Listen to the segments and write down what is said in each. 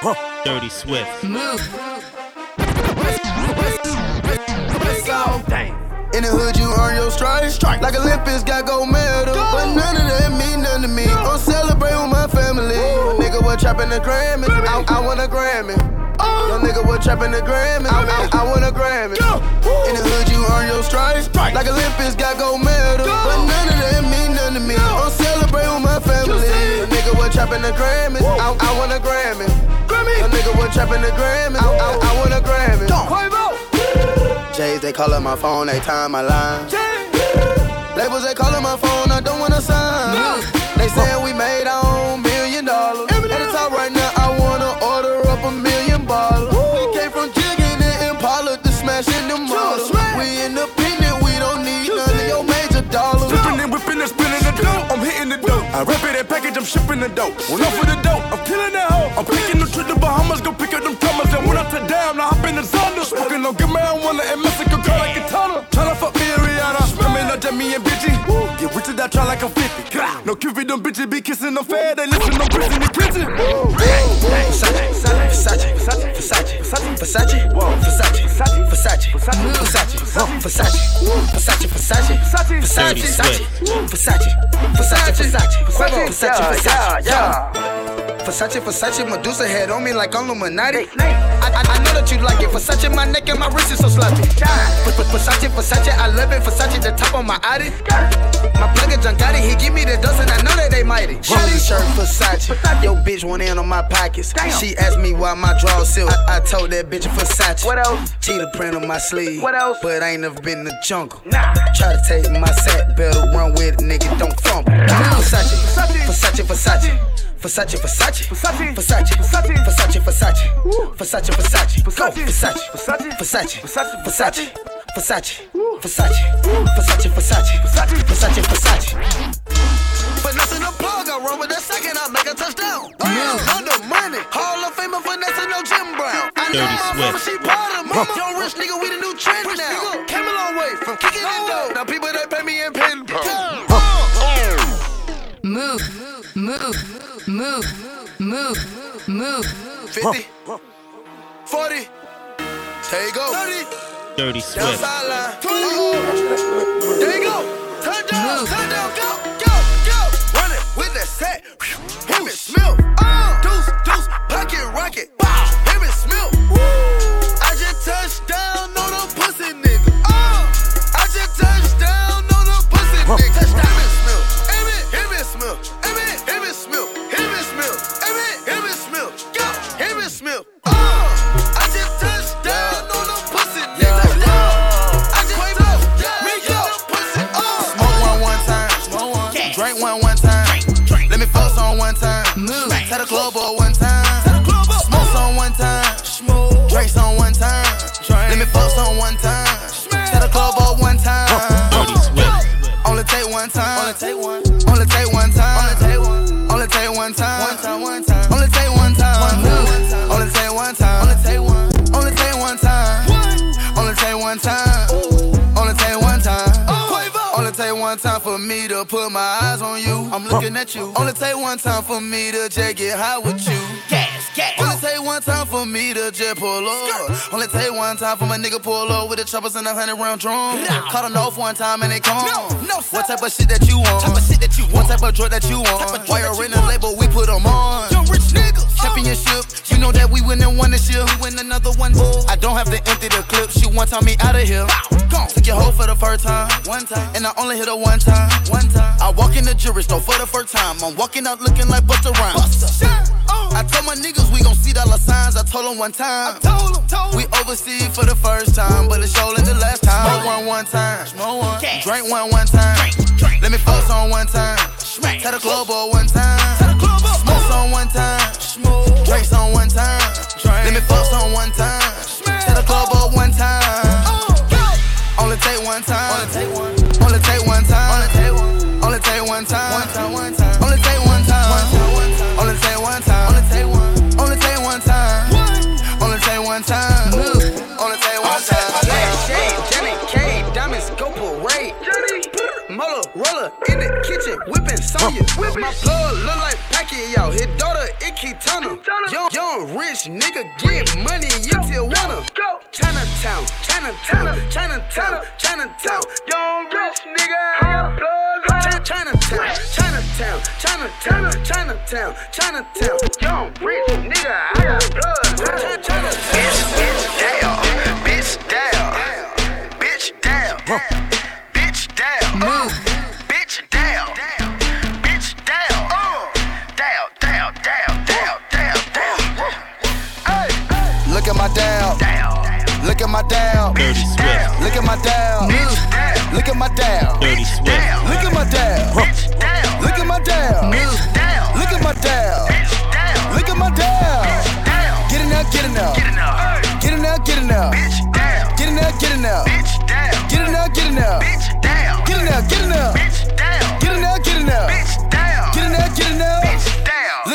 Dirty Swift. Move. Dang. In the hood, you earn your stripes. Strike. Like Olympics got gold medal. Go. But none of that mean nothing to me. I'm celebrating with my family. Ooh. Nigga was trapping the Grammy. I, I want a Grammy. Oh. Young nigga was trapping the Grammy. I, I, I want a Grammy. In the hood, you earn your stripes. Strike. Like Olympics got gold medal. Go. But none of that mean nothing to me. Go. I'm celebrating with my family. Young nigga was trapping the Grammy. I, I want a Grammy. Nigga was trapping the Grammy. I, I, I want a Grammy. Quavo. J's, they callin' my phone, they time my line. Labels, they callin' my phone, I don't wanna sign. No. They sayin' we made our own I rip it and package, I'm shipping the dope. When I'm for the dope, I'm killing that hoe. I'm picking the trip to Bahamas, go pick up them thumbers. And when I touch down, I hop in the Zonda. Smoking on good marijuana and Mexico, call like a tunnel. Tryna fuck me and Rihanna. Swimming up Jamie and Bitchy. Get rich to that try like I'm 50. No Cupid, them bitches be kissing them fair. They listen, no bricks in the kitchen. Versace, Versace, Versace, Versace, Versace, Versace, Versace, Versace, Versace, Versace, Versace, Versace, Dirty Versace, Swift. Versace, Versace, Versace, Versace, Versace, Versace, Versace, Versace, Medusa head on me like I'm Illuminati. I, I, I know that you like it. Versace, my neck and my wrist is so sloppy. Ver- Ver- Versace, Versace, I love it. Versace, the top of my Audi. My plug is Giancotti, he give me the dust and I know that they mighty. Shorty shirt, Versace. Yo, bitch went in on my pockets. She asked me why my drawers silk. I, I told that bitch Versace. What else? Cheetah print on my sleeve. What else? But I ain't never been in the jungle. Nah. Try to take my sack, better run with it, nigga, don't fumble. Versace, Versace, Versace. Versace, Versace, Versace, Versace, Versace, Versace, Versace, Versace, Versace, Go, Versace, Versace, Versace, Versace, Versace, Versace, Versace, Versace, Versace, Versace, Versace. Finessing the plug, I run with a second, I make a touchdown. Under money, Hall of Famer finessing no Jim Brown. I know Dirty my mama, Swift. she part of mama. Young rich nigga, we the new trend now. Came a long way from kicking it dough. Oh. Now people that pay me in pen. Move. Move. Move. Move. Move. 50, 40, there you go. 30. Dirty Down Swift. sideline. Oh. There you go. Turn down, turn down, go, go, go. Run it with that set. Him and Smith. Uh. Deuce, deuce, pocket rocket. Him and Smith. I just touched down on a pussy nigga. Oh. I just touched down on a pussy nigga. Touchdown. One time. Only take one. Only take one time. Only take one. Only take one time. One time. One time. Only take one time. Only take one time. Only take one. Only take one time. Only take one time. Only take one time. Only take one time for me to put my eyes on you. I'm looking at you. Only take one time for me to just get high with you. Gas. Only take one time for me to just pull up. Only take one time for my nigga pull up with the choppers and a hundred round drum. Caught off one time and they come. no What type of shit that you want? Type of shit that you want. What type of drug that you want? Why you're in the label, we put them on. Young rich niggas. Uh. Championship, you know that we win and won this year. We win another one. I don't have to empty the clip. She one time me out of here. Gone. Took your hoe for the first time. One time. And I only hit her one time. One time. I walk in the jewelry store for the first time. I'm walking out looking like Busta Rhymes. Busta. I told my niggas we gon' see dollar signs. I told them one time. We overseas for the first time, but it's surely the last time. Smoke one one time. Smoke one. Drink one one time. Let me fuck on one time. Tell the club one time. Tell the club Smoke on one time. Drink on one time. Let me fuck on one time. Tell the club one time. Oh. Only take one time. Only take one. Only take one time. Only take one. Only take one time. One time. One time. Sonya. My plug look like Pacquiao. His daughter, Icky Turner. Young, young rich nigga get money in Tijuana. Chinatown, Chinatown, Chinatown, Chinatown. Young rich nigga, I got blood. Chinatown, Chinatown, Chinatown, Chinatown, Chinatown. Young rich nigga, I got blood. Bitch, bitch, down, bitch, down, bitch, down, Look at my down. Look at my down. Dirty Swift. Look at my down. Look at my down. Dirty Swift. Look at my down. Look at my down. Look at my down. Look at my down. Get in there, get in there. Get in there, get in there. Get in there, get in there. Get in there, get in there. Get in there, get in there. Get in there, get in there.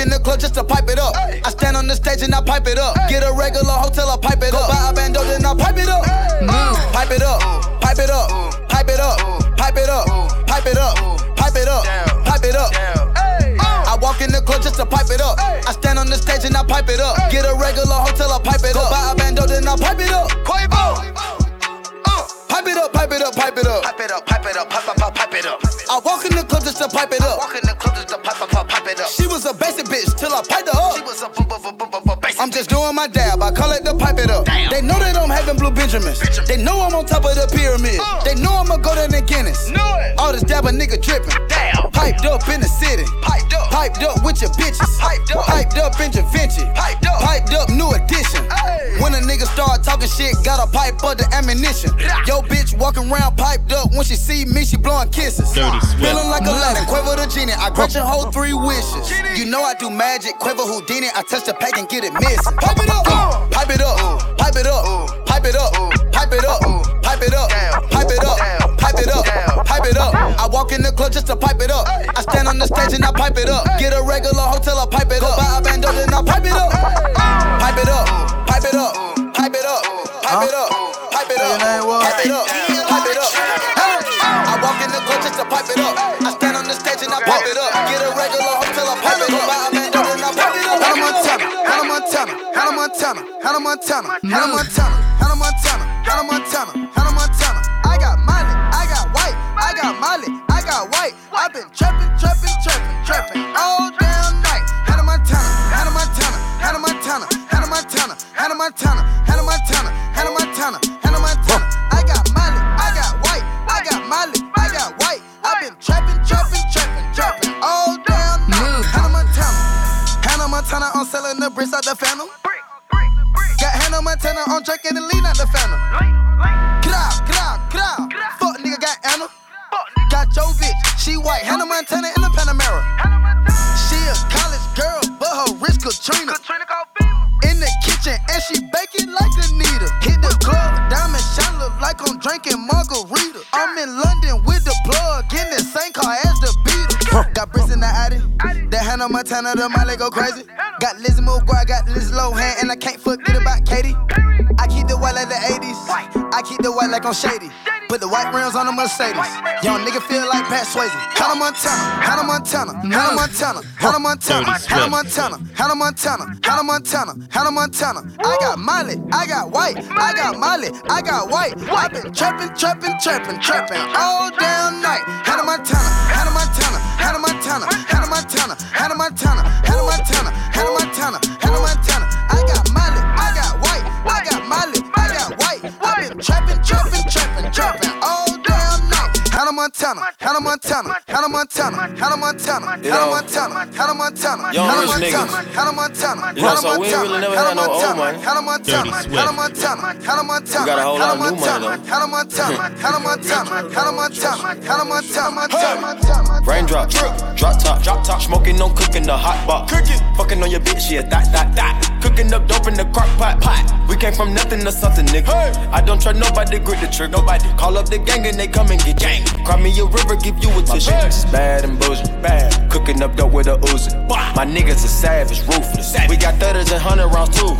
in the club just to pipe it up. I stand on the stage and I pipe it up. Get a regular hotel, I pipe it up. Buy a bando, then I pipe it up. Pipe it up. Pipe it up. Pipe it up. Pipe it up. Pipe it up. Pipe it up. Pipe it up. I walk in the club just to pipe it up. I stand on the stage and I pipe it up. Get a regular hotel, I pipe it up. Buy a bando, then I pipe it up. Pipe it up, pipe it up, pipe it up. Pipe it up, pipe it up, pipe, pipe, pipe, pipe it up. I walk in the club just to pipe it up. She was a basic bitch till I piped her up. She was a I'm just doing my dab, I call it the pipe it up. Damn. They know that I'm having blue Benjamins. Benjamin. They know I'm on top of the pyramid. Uh. They know I'ma go to the Guinness. Know it. All this dab a nigga tripping. Damn. Piped up in the city. Piped up. Piped up with your bitches. Piped up. Piped up in Da Vinci. Piped up. Piped up new edition. Hey. When a nigga start talking shit, gotta pipe up the ammunition. Rah. Yo, bitch walking around piped up. When she see me, she blowing kisses. Dirty Swift. Feeling like Aladdin, Quavo the genie. I grant your whole three wishes. Genie. You know I do magic, Quavo Houdini. I touch the pack and get it missing. Pipe it up, pipe it up, pipe it up, pipe it up, pipe it up, pipe it up, pipe it up, pipe it up, pipe it up. I walk in the club just to pipe it up. I stand on the stage and I pipe it up. Get a regular hotel, I pipe it up. Buy a bando, then I pipe it up. Pipe it up, pipe it up, pipe it up, pipe it up, pipe it up, pipe it up, pipe it up. I walk in the club just to pipe it up. I stand on the stage and I pipe it up. Get a regular hotel, I pipe it up. Buy a bando, then I pipe it up. Montana, Hannah Montana, Hannah Montana, Hannah Montana, Hannah Montana, Hannah Montana, Hannah Montana, I got Molly, I got white, I got Molly, I got white. I've been trapping, trapping, trapping, trapping all the bricks out the phantom. Got Hannah Montana on drinking the lean out the phantom. Get out, get out, get out. Fuck nigga got Anna. Got your bitch, she white. Hannah Montana in the Panamera. She a college girl, but her wrist Katrina. In the kitchen and she baking like Anita. Hit the club, diamond shine look like I'm drinking margarita. I'm in London with the plug, in the same car as the Beatles. Got bricks in the Addy, that Hannah Montana, the Miley go crazy. Got Lizzie McGuire, got Liz Lohan, and I can't forget about Katie. I keep the white like the 80s. I keep the white like I'm shady. Put the white rims on the Mercedes. Young nigga feel like Pat Swayze. Hannah Montana, Hannah Montana, Hannah Montana, Hannah Montana, Hannah Montana, Hannah Montana, Hannah Montana, Hannah Montana. I got Molly, I got white, I got Molly, I got white. i been trapping, trapping, trapping, trapping all damn night. Hannah Montana, Hannah Montana, Hannah Montana, Hannah Montana, Hannah Montana, Hannah Montana, Hannah Montana, Hannah Montana. I got Molly, I got white, I got Molly, I got white. i been trapping, trapping, trapping, trapping Montana, Hannah Montana, Hannah Montana, Hannah Montana, Hannah Montana, Hannah Montana, Hannah Montana. Hannah Montana, You know, Hannah so we Montana, really never Hannah had no old Montana, money. Hannah Montana. Hannah Montana, Hannah Montana, We got a whole lot Hannah of new money, Montana, though. Hannah Montana, Hannah Montana, Hannah Montana, Hannah Montana, Montana. Raindrop, drop top, drop top, smoking, no cooking, the hot box. Fucking on your bitch, yeah, that, that, that. Cooking up dope in the crock pot. pot. We came from nothing to something, nigga. Hey. I don't trust nobody, grip the trigger. Nobody call up the gang and they come and get gang. Cry me a river, give you a tissue. My bitch is bad and bullshit. Bad. Cooking up dope with a Uzi. My niggas are savage, ruthless. Savage. We got thudders and hundred rounds too.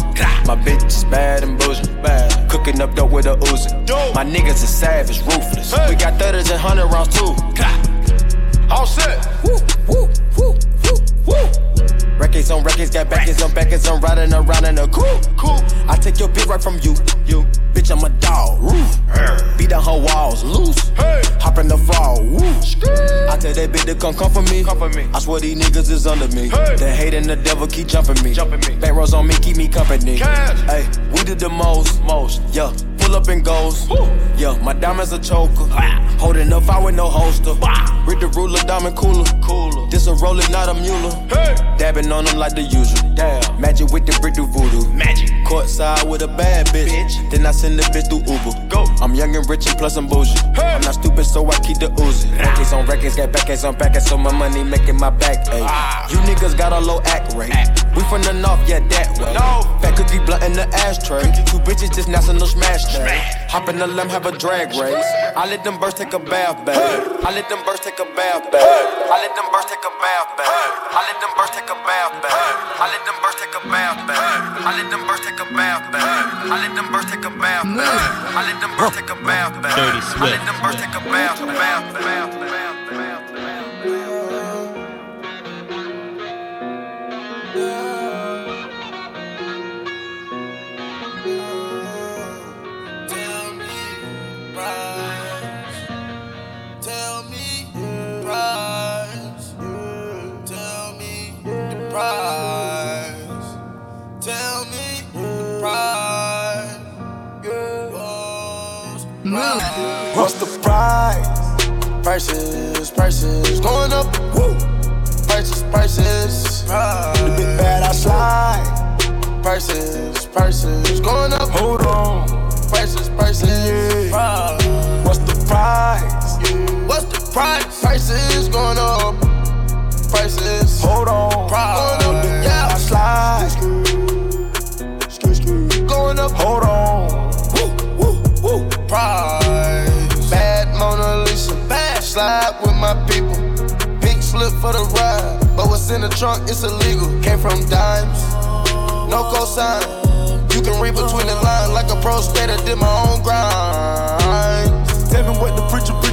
My bitch is bad and bullshit. Bad. Cooking up dope with a Uzi. My niggas are savage, ruthless. Hey. We got thudders and hundred rounds too. All set. Woo, woo, woo, woo, woo. Records on records, got backers on backers, I'm riding around in a cool, cool. I take your bitch right from you, you. Bitch, I'm a dog, roof. Beat down her walls, loose. Hey. Hop in the fall, woo. I tell that bitch to come come for me. Come for me. I swear these niggas is under me. Hey. The hate and the devil keep jumping me. Jumping me. Back rows on me, keep me company. Hey, we did the most, most, yeah pull up and goes. Yeah, my diamonds a choker. Holding up, I with no holster. Read the ruler, diamond cooler. cooler. This a roller, not a mule. Hey. Dabbing on them like the usual. Damn. Magic with the brick do voodoo. Magic. Courtside with a bad bitch. bitch. Then I send the bitch through Uber. Go. I'm young and rich and plus I'm bougie. Hey. I'm not stupid, so I keep the Uzi. Records on records, got backers on backers, so my money making my back. Ay. Ah. You niggas got a low act rate. Act. We from the north, yeah, that way. No. Fat cookie blunt in the ashtray. Two bitches just national smash day. Hop in the limb, have a drag race. I let them birds take a bath bath. I let them birds take a bath bath. I let them birds take a bath bath. I let them birds take a bath bath. I let them birds take a bath. I let them birds take a bath. I let them birds take a bath. I let them birds take a bath bath. I let them birds take a bath bath. What's the price? Prices, prices going up. Woo. Prices, prices. The big bad I slide. Prices, prices going up. Hold on. Prices, prices. Yeah. What's the price? Yeah. What's the price? Prices going up. Prices. Hold on. Price. Going up. Yeah. I slide. Going up. Hold on. Woo, woo, woo. Bad Mona Lisa, bad slide with my people. Pink slip for the ride, but what's in the trunk, it's illegal. Came from dimes, no cosign. You can read between the lines like a pro skater, did my own grind. Tell me what the preacher.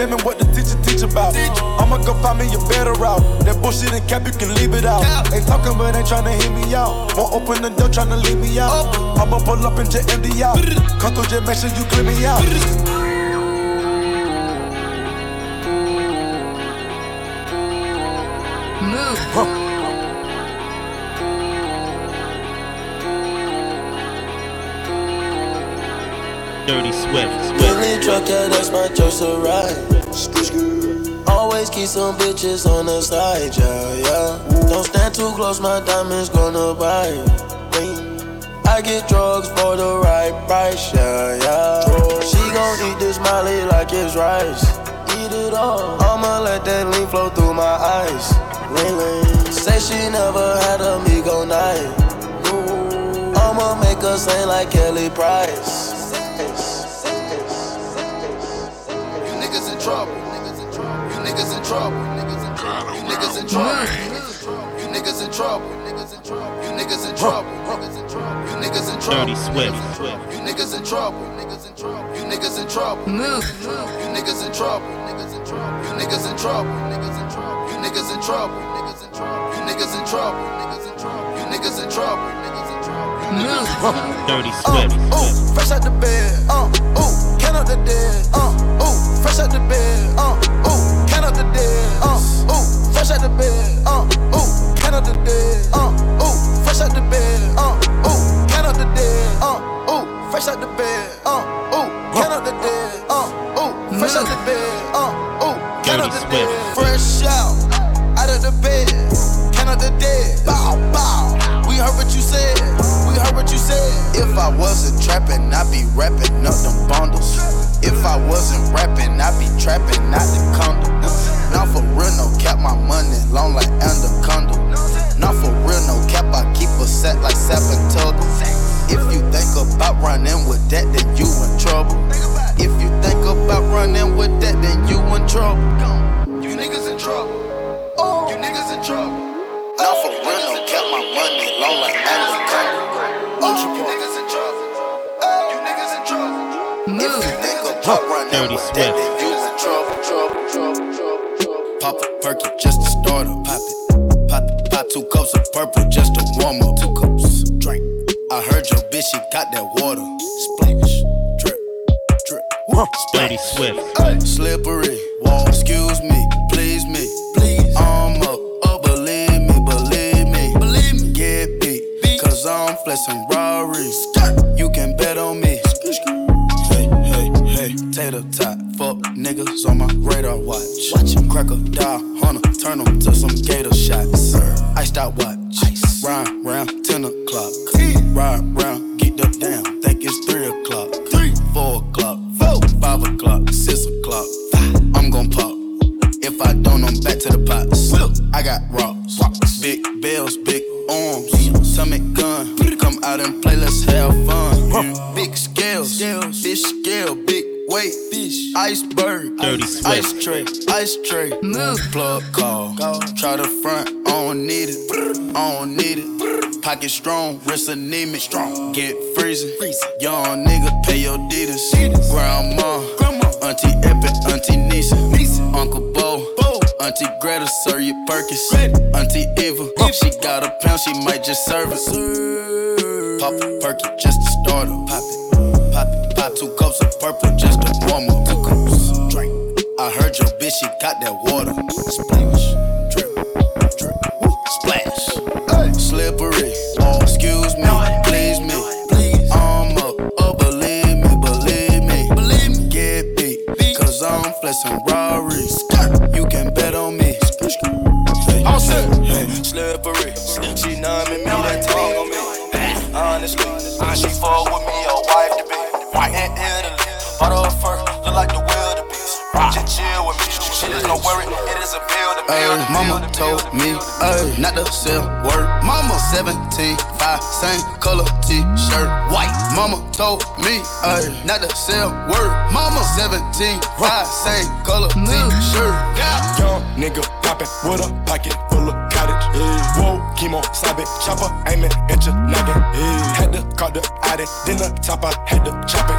Tell me what the teacher teach about. Teach. I'ma go find me a better route. That bullshit and cap, you can leave it out. Yeah. Ain't talking, but ain't trying to hear me out. Won't open the door, trying to leave me out. Open. I'ma pull up and jet empty out. Come through, just make sure you clear me out. Huh. Dirty Swift. Billy truck, yeah, that's my choice to ride. Always keep some bitches on the side, yeah, yeah. Don't stand too close, my diamonds gonna bite. I get drugs for the right price, yeah, yeah. She gon' eat this molly like it's rice. Eat it all. I'ma let that lean flow through my eyes. Say she never had a Migo night. I'ma make her sing like Kelly Price. Niggas in trouble. You niggas in trouble. You niggas in trouble. You niggas in trouble. You niggas in trouble. Dirty Swift. You niggas in trouble. You niggas in trouble. Move. You niggas in trouble. You niggas in trouble niggas in trouble. Niggas in trouble. Niggas in trap. You niggas in trouble. Niggas in trouble. You niggas in trouble. Niggas in trouble. Dirty Swift. Uh, ooh, fresh out the bed. Uh, ooh, can up the dead. Uh, ooh, fresh out the bed. Uh, ooh, can up the dead. Uh, ooh, fresh out the bed. Uh, ooh, can up the dead. Uh, ooh, fresh out the bed. Uh, ooh, can up the dead. Uh, ooh, fresh out the bed. Uh, ooh, can up the dead. Uh, ooh, fresh out the bed. Uh, ooh, can up the dead. Fresh out of the bed, count out the dead. Bow, bow. We heard what you said. We heard what you said. If I wasn't trapping, I'd be rapping up them bundles. If I wasn't rapping, I'd be trapping out the condo. My money long like anaconda. Not for real, no cap, I keep a set like Sapatug. If you think about running with that, then you in trouble. If you think about running with that, then you in trouble. You niggas in trouble. Oh, you niggas in trouble. Not for real, no cap, my money long like Anaconda. Oh, you niggas in trouble. Oh, you niggas in trouble. If you think about running with that, then you in trouble. Pop a perky just to start up. Pop it. Pop it. Pop two cups of purple just to warm up. Two cups. Drink. I heard your bitch, she got that water. Splash. Drip. Drip. Dirty Splash. Swift. Ay, slippery. Wall. Excuse me. Please me. Please. I'm up. Oh, believe me. Believe me. Believe me. Get beat. Cause I'm flexing Rari. You can bet on me. Hey, hey, hey, tater tot. Niggas on my radar watch. Watch him crack a die, hunter, turn 'em to some gator shots. Iced out watch. Ice. Ride round 10 o'clock. Ride round, ice, tray, ice tray. Move. Plug call. Try the front, I don't need it. I don't need it. Pocket strong, wrist anemic. Strong. Get freezing. Young nigga, pay your deeders. Grandma, Auntie Epic, Auntie Nisa, Uncle Bo, Auntie Greta, serve you Perkins. Auntie Eva, she got a pound, she might just serve it. Pop a perky just to start her. Pop it, pop it, pop two cups of purple just to warm up. Two cups, drink. I heard your bitch, she got that water. Splash, drip, drip, woo, splash. Ay, slippery. Oh, excuse me, please me. I'm up, oh, believe me, believe me. Believe me, get beat. Cause I'm flexing Rari. You can bet on me. All set. Hey, slippery. She numbing me, that tongue on me. Honestly, she fuck with me, a wife to be. In Italy, bought her fur, is a bill to Ay, mama told me, ay, not to sell word. Mama 17, 5, same color t-shirt, white. Mama told me, ay, not to sell word. Mama 17, 5, same color t-shirt. Yeah. Young nigga poppin' with a pocket full of cottage. Whoa, chemo, sabe, chopper, aiming at your noggin. Had to call the addy, then the top, I had to chop it.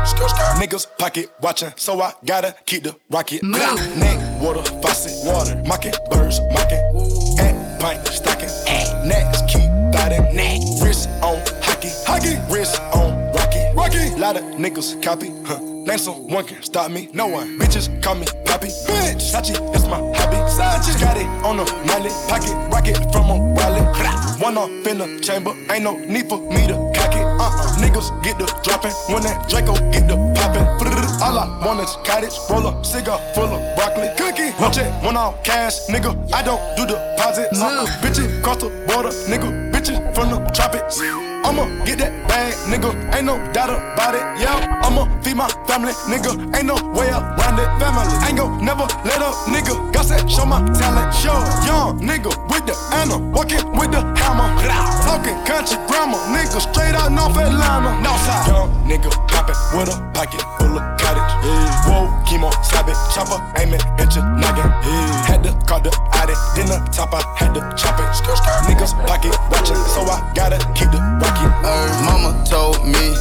Niggas pocket watching, so I gotta keep the rocket. Move. Neck, water, faucet, water, mocking, birds, mocking. At pint, stocking. Next, keep biting. Neck, wrist on hockey, hockey, wrist on rocky. Lot of niggas copy, huh? Name someone can stop me. No one. Bitches call me Poppy. Bitch. Sachi, that's my hobby. Sachi. Got it on a mallet. Pocket rocket from a wallet. One off in the chamber. Ain't no need for me to cock it. Uh-uh. Niggas get the dropping. When that Draco get the popping. All I want is cottage. Roll up cigar full of broccoli. Cookie. One check, one off cash. Nigga, I don't do deposits. Uh-uh. Bitches cross the border. Nigga, bitches from the tropics. I'ma get that bag, nigga. Ain't no doubt about it. Yeah, I'ma feed my family, nigga. Ain't no way around it. Family, ain't gon' never let up, nigga. Got that show my talent. Show young nigga with the Anna, walking with the hammer. Talking country grammar, nigga. Straight out North Atlanta. Northside. Young nigga poppin' with a pocket full of cottage. Whoa, chemo, it, chopper, aiming at your noggin. Had to call the addy, then the top, I had to chop it. Niggas pocket watching, so I gotta keep the rocket. Ay, mama told me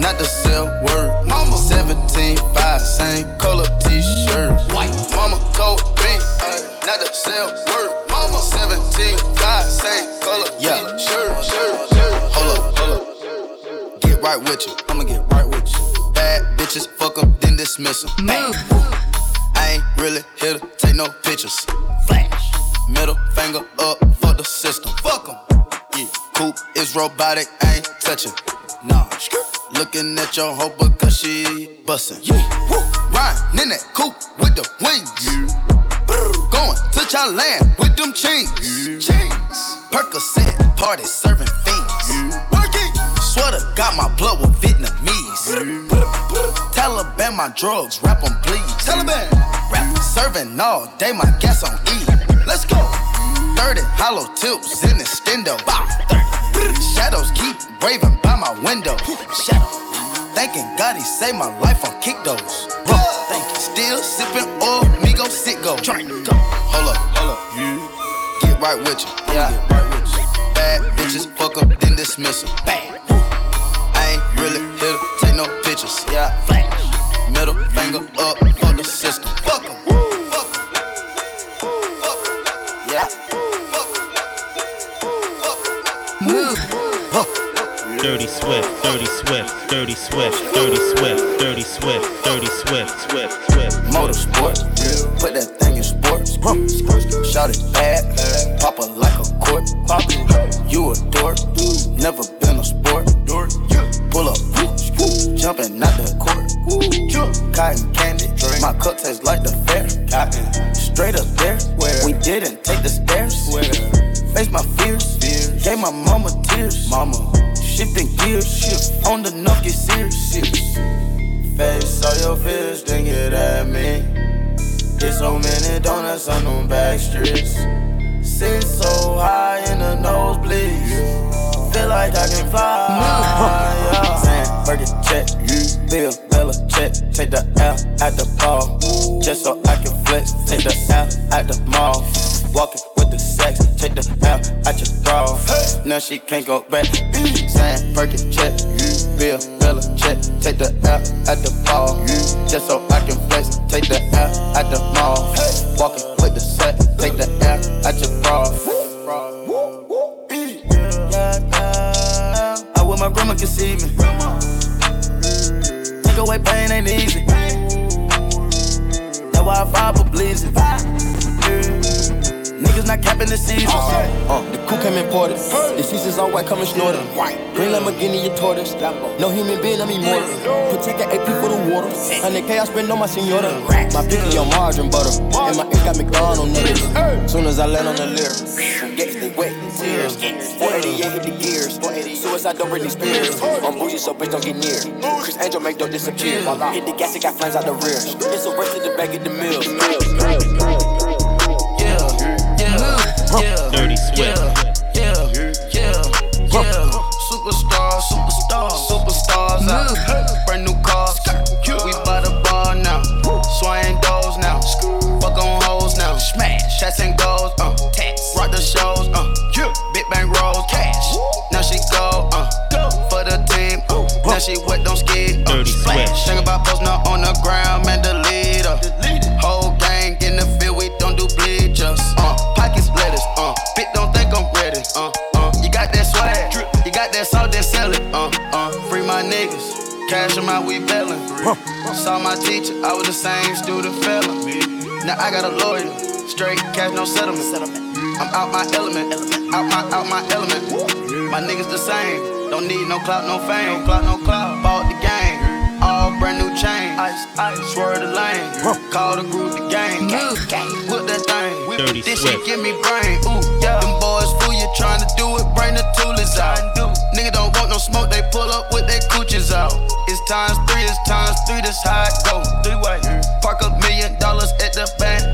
not to sell word. Mama 17, 5, same color t-shirt. White. Mama told me not to sell word. Mama 17, 5, same color yeah. t-shirt. Shirt, shirt. Hold up, hold up. Get right with you. I'ma get right with you. Bad bitches, fuck 'em, then dismiss 'em. Move. I ain't really here to take no pictures. Flash. Middle finger up for the system. Fuck Fuck 'em. Yeah. Coupe is robotic, I ain't touching. Nah. Looking at your hoe because she bustin'. Yeah. Woo. Riding in that coupe with the wings. Going to Thailand with them chains. Chains. Percocet, party serving fiends. Working. Swear to God, my blood was Vietnamese. Taliban, my drugs, rap on please. Taliban, rap serving all day, my gas on E. Let's go. 30 hollow tips in the stendo. Shadows keep raving by my window. Shadow. Thanking God he saved my life on kick those. Thank you. Still sipping oil, me go sit go. Hold up, hold up. Get right with you. Yeah. Get right with you. Bad bitches, fuck up, then dismiss them. Bad. I ain't really here to take no pictures. Yeah. Flash. Middle finger up Dirty Swift, Dirty Swift, Dirty Swift, Dirty Swift, Dirty Swift, Dirty Swift, Swift, Swift. Motorsport, on them. Sit so high in the nosebleeds. Feel like I can fly. Yeah. Saying, Burger check, Bill, Bella check. Take the L at the ball. Just so I can flex. Take the L at the mall. Walking with the sex. Take the L at your bra. Now she can't go back. No human being, I'm immortal. Protect the AP for the water. 100K I spend on my senora. My pinky on margarine butter. And my ink got McDonald niggas. Soon as I land on the lyrics. Gets they wet tears. 488 hit the gears. Suicide don't Britney Spears. I'm bougie, so bitch don't get near. Criss Angel make don't disappear. Hit the gas, it got flames out the rear. It's a race to the back of the mills. Dirty Swift. Yeah, She wet, don't skid. Uh. Dirty Splash. Think about posting up on the ground, man, the leader. Whole gang in the field, we don't do bleachers. Uh, pockets lettuce. Uh, bitch don't think I'm ready. Uh, uh, you got that swag, you got that salt, then sell it. Uh, uh, free my niggas, cash them out, we bailin'. Saw my teacher, I was the same student felon. Now I got a lawyer, straight cash, no settlement. I'm out my element, out my out my element. My niggas the same, don't need no clout, no fame, no clout, no clout. Bought the game, all brand new chain. Ice, ice, swerve the lane, call the group the gang. Gang, gang, whip that thing. Whip Dirty this Swift. shit give me brain. Ooh, yeah. Them boys fool you trying to do it, bring the toolies out. Nigga don't want no smoke, they pull up with their cooches out. It's times three, it's times three, this how it go. Three way. Park a million dollars at the bank,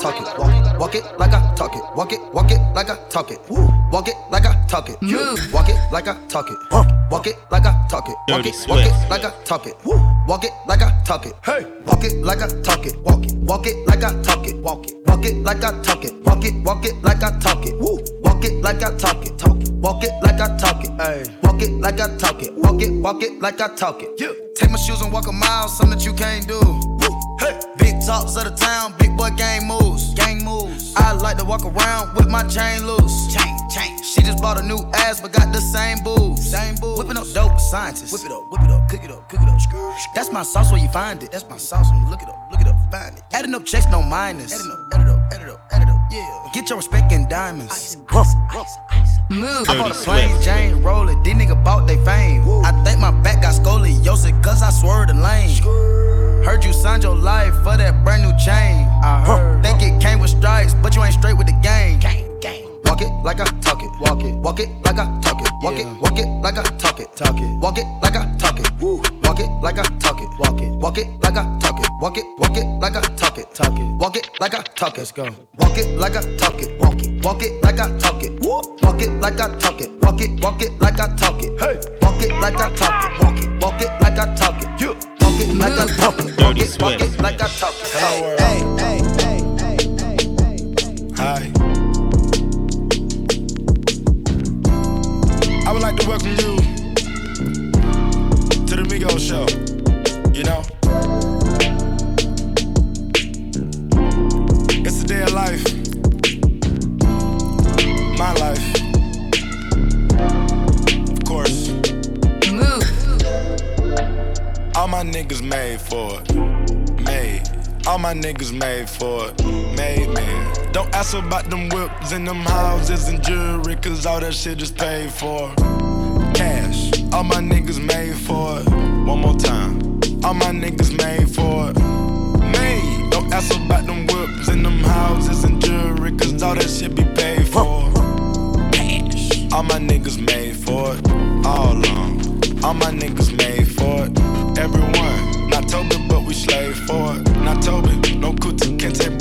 talk it. Walk, walk it like I talk it. Walk it, walk it like I talk it. Walk it like I talk it. Walk it like I talk it. Walk it like I talk it. Walk it, walk it like I talk it. Walk it like I talk it. Hey, walk it like I talk it. Walk it, walk it like I talk it. Walk it, walk it like I talk it. Walk it, walk it like I talk it. Walk it like I talk it. Talk it. Walk it like I talk it. Hey, walk it like I talk it. Walk it, walk it like I talk it. Take my shoes and walk a mile, something that you can't do. Hey. Big talks of the town, big boy gang moves. Gang moves. I like to walk around with my chain loose. Chain, chain. She just bought a new ass, but got the same boobs. Same boobs. Whipping up dope scientists. Whip it up, whip it up, cook it up, cook it up. That's my sauce where you find it. That's my sauce when you look it up, look it up, find it. Adding up checks, no minus. Add it up, add it up, add it up, add it up. Yeah. Get your respect in diamonds. Move. I bought Dirty a plain Swift. Jane roller. These niggas bought they fame. I think my back got scoliosis cause I swerved the lane. Heard you signed your life for that brand new chain. I heard. Think it came with stripes, but you ain't straight with the game. Walk it like I talk it, walk it, walk it like I talk it, walk it, walk it like I talk it, talk it, walk it like I talk it, woo, walk it like I talk it, walk it, walk it like I talk it, walk it, walk it like I talk it, talk it, walk it like I talk it, let's go, walk it like I talk it, walk it, walk it like I talk it, woo, walk it like I talk it, walk it, walk it like I talk it, hey, walk it like I talk it, walk it, walk it like I talk it, you, walk it like I talk it, walk it, walk it like I talk it, hey, hey, hey, hey, hey, Hi. Would like to welcome you to the Migos show. You know, it's a day of life, my life, of course. Move. All my niggas made for it. All my niggas made for it, made man. Don't ask about them whips and them houses and jewelry, cause all that shit is paid for. Cash, all my niggas made for it. One more time. All my niggas made for it. Made. Don't ask about them whips and them houses and jewelry, cause all that shit be paid for. Cash. All my niggas made for it. All on. All my niggas made for it. Everyone. Not Toby, but we slave for it. Toby, no Kunta Kinte, but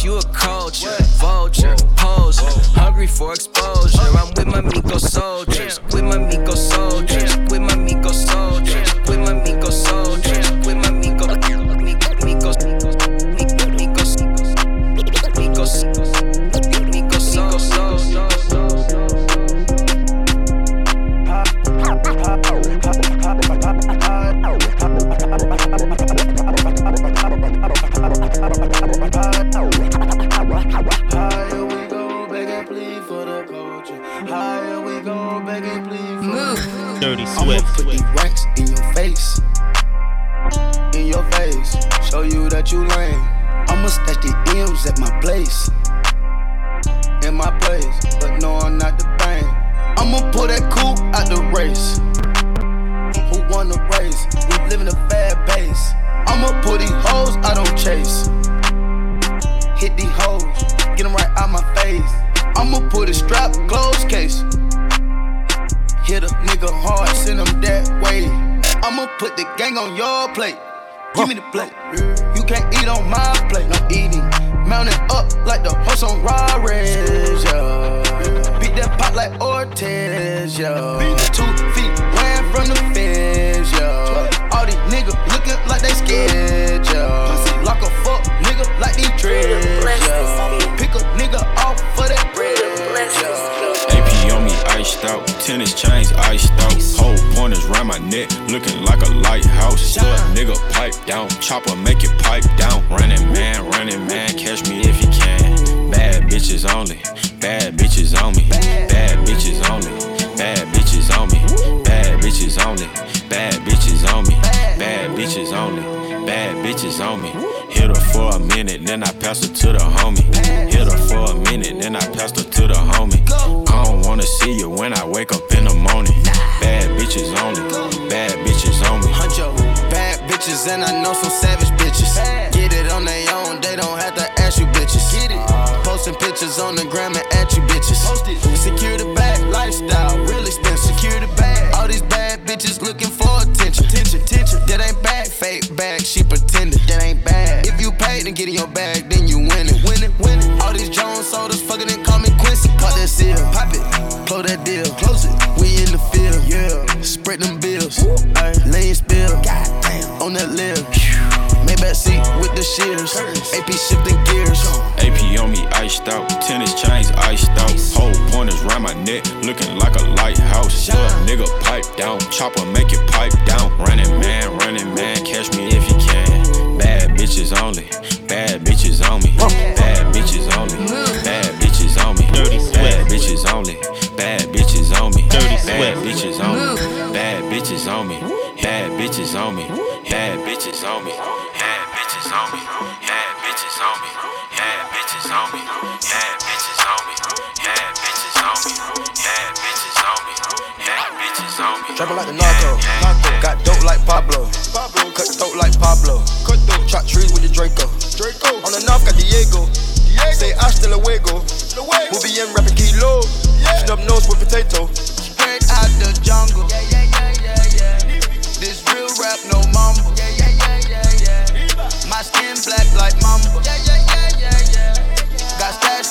Bitch, you a culture, vulture, poser. Hungry for exposure. I'm with my Migo soldiers. On me. Hit her for a minute, then I pass her to the homie. Hit her for a minute, then I pass her to the homie. I don't wanna see you when I wake up in the morning. Bad bitches only, bad bitches on me. Bad bitches, and I know some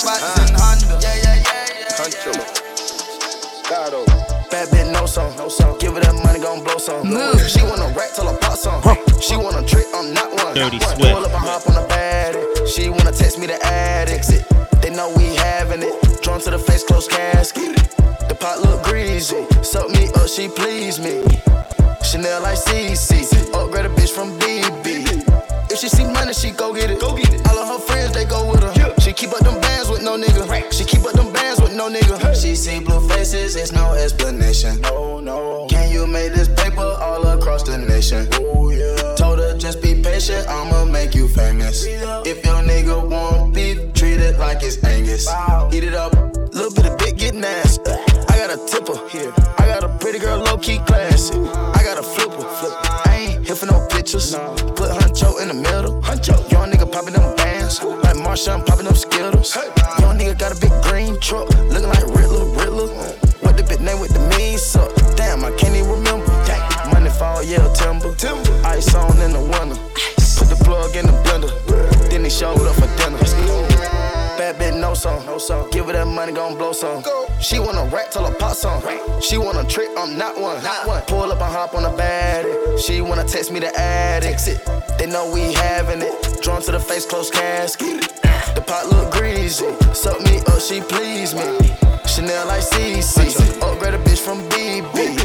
Got stash spots in Honda. Concho. Gato. Bad bitch, no song. No song. Give her that money, gon' blow some. Move. She want a rack till I pop some. She want a trick, I'm not one. Dirty Not one. Swift. Pull up and hop on the baddie. She wanna text me the ad exit. They know we having it. Drawn to the face, close casket. The pot look greasy. Suck me up, she please me. Chanel like CC. Upgrade a bitch from BB. If she see money, she go get it. Go get no nigga. She see blue faces, it's no explanation. No, no. Can you make this paper all across the nation? Oh, yeah. Told her just be patient, I'ma make you famous. If your nigga want beef, treat it like it's Angus. Eat it up, little bit of bit get ass. I got a tipper here. I got a pretty girl, low key classy. I got a flipper. flip. I ain't here for no pictures. Put Huncho in the middle. Like Marshawn popping them Skittles. Young nigga got a big green truck. Looking like Riddler, Riddler. What the big name with the mean suck? Damn, I can't even remember. Money fall, yeah, timber. timber. Ice on in the winter. Put the plug in the blender. Then he showed up for dinner. Bad bitch, no song. No song. Give her that money, gon' blow some. She want a rack till I pop some. She wanna trick, I'm not one. Not one. Pull up and hop on the baddie. She wanna text me the ad exit. They know we having it. Drawn to the face, close casket. The pot look greasy. Suck me up, she please me. Chanel like CC. Upgrade a bitch from BB.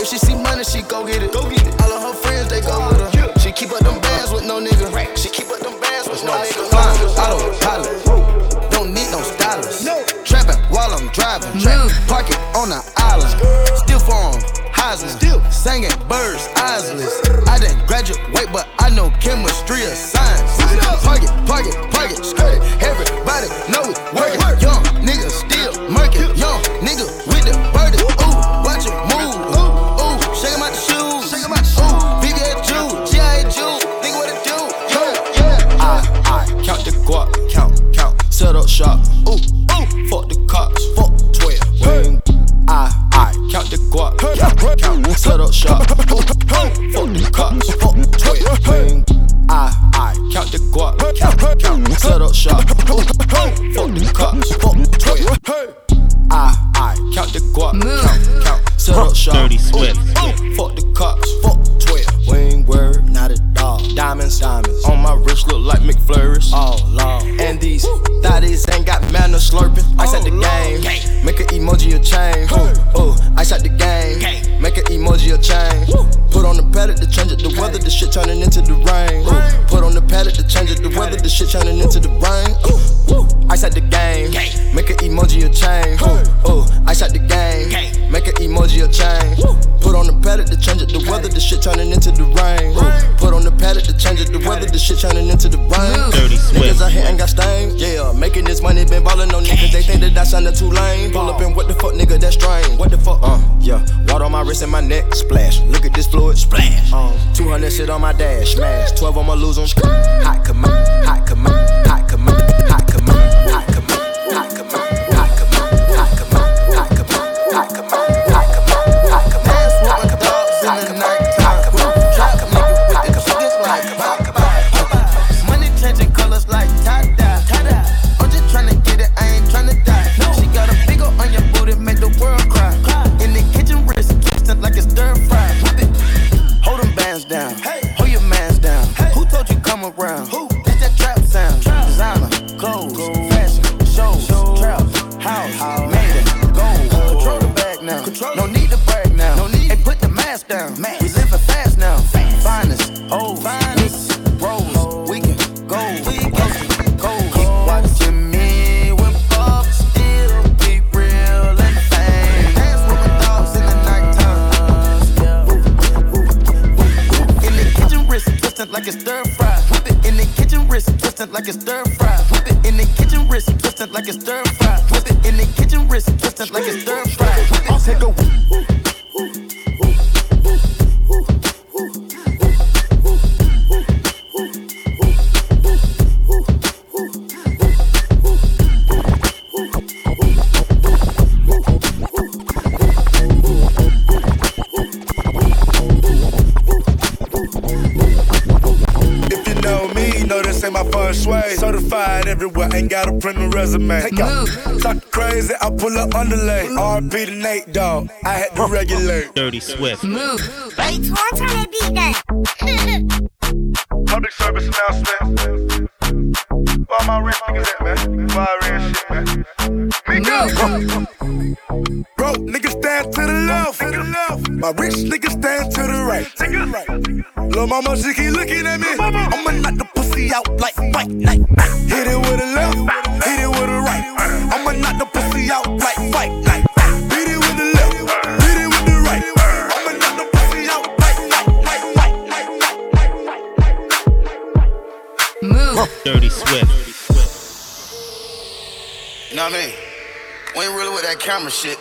If she see money, she go get it. Go get it. All of her friends, they go with her. She keep up them bands with no nigga. She keep up them bands with no nigga. Fine, autopilot. lose them. Dirty Swift. Move. Hey, Torch on that beat then. Public service announcement. Where my rich niggas at, man? Where I shit, man? Migo! Bro, niggas stand to the left. To the left. My rich niggas stand to the right. To the right. Lil' mama, she keep looking at me. I'ma knock the pussy out like fight night. Hit it with a left, that camera shit.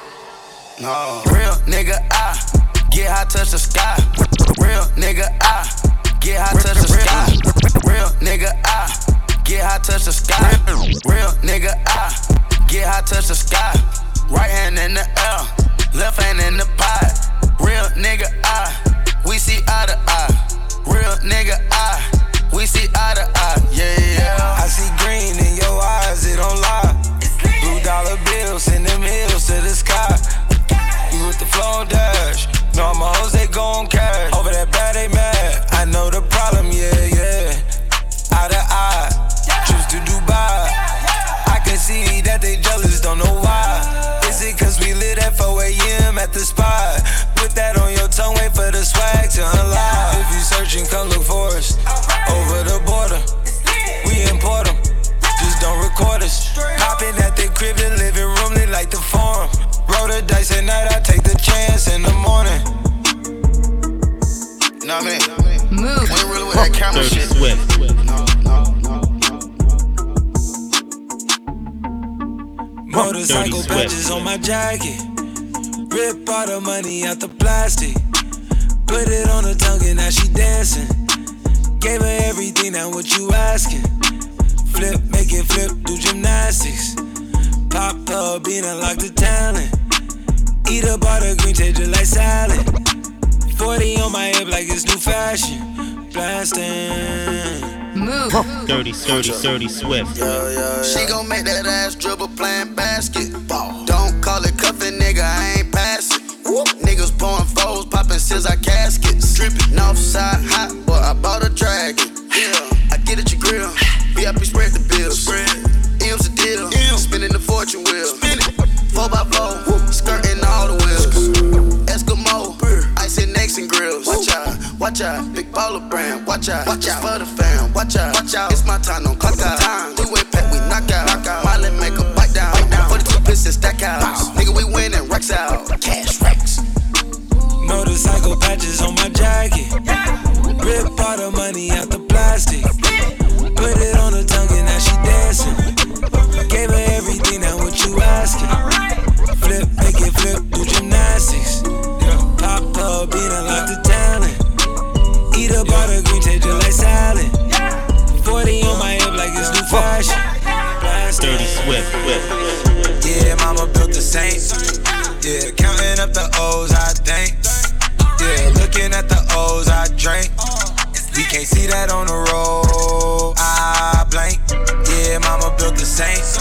No. Real nigga, I get high, touch the sky. Real nigga, I get high, touch the sky. Real nigga, I get high, touch the sky. Real nigga, I get high, touch the sky. Right hand in the air, left hand in the pot. Real nigga, I we see eye to eye. Real nigga, I we see eye to eye. Yeah, yeah. I see green in your eyes, it don't lie. Dollar bills, send them hills to the sky. You with the flow dash. No, my hoes, they gon' cash. Over that bad, they mad. I know the problem, yeah, yeah. Eye to eye, trips to Dubai. I can see that they jealous, don't know why. Is it cause we lit at 4 a.m. at the spot? Roll the dice at night, I take the chance in the morning. You know what I mean? Move. We ain't really with that camera Dirty shit. Swift. No, no, no, no. Motorcycle Dirty Swift. patches on my jacket. Rip all the money out the plastic. Put it on her tongue and now she dancing. Gave her everything, now what you asking? Flip, make it flip, do gymnastics. Pop up, being unlocked the talent. Eat up all green, taste it like salad. 40 on my hip like it's new fashion. Blasting. Move. Dirty, dirty, dirty Swift. She gon' make that ass dribble playing basketball. Don't call it cuffin', nigga, I ain't pass it. Whoop. Niggas pouring foes, popping scissor caskets. Drippin' offside hot, boy, I bought a dragon. Yeah, I get at your grill. VIP spread the bills. Spread. M's a deal. Spinning the fortune wheel. Spin it. Four by four, watch out, mm-hmm. big baller brand. Watch out, watch out for the fam. Watch out, watch out. It's my time, don't clock out. Time. We wait pack, we knock out. Knock out. Miley make a bite down. Bite down. 42 pistons stack out. Nigga, we winning, racks out. Cash it's new Dirty Swift. Yeah, mama built the Saints. Yeah, counting up the O's, I think. Yeah, looking at the O's, I drink. We can't see that on the road. I blank. Yeah, mama built the Saints.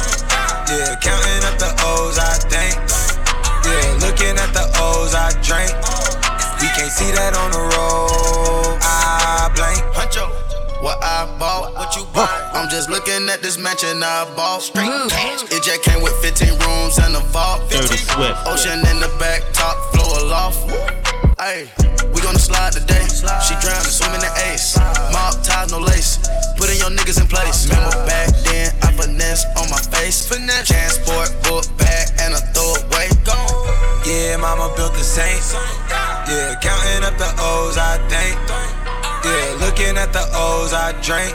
Yeah, counting up the O's, I think. Yeah, looking at the O's, I drink. We can't see that on the road. I blank. Huncho. What I bought. What you bought? I'm just looking at this mansion I bought. Straight mm. cash. It just came with 15 rooms and a vault. Dirty Swift. Ocean in the back, top floor loft. Hey, we gonna slide today. She drowning, swimming in ace. Mob ties, no lace. Putting your niggas in place. Remember back then, I finesse on my face. Transport, book bag, and a throwaway. Yeah, mama built the Saints. Yeah, counting up the O's, I think. Yeah, looking at the O's, I drink.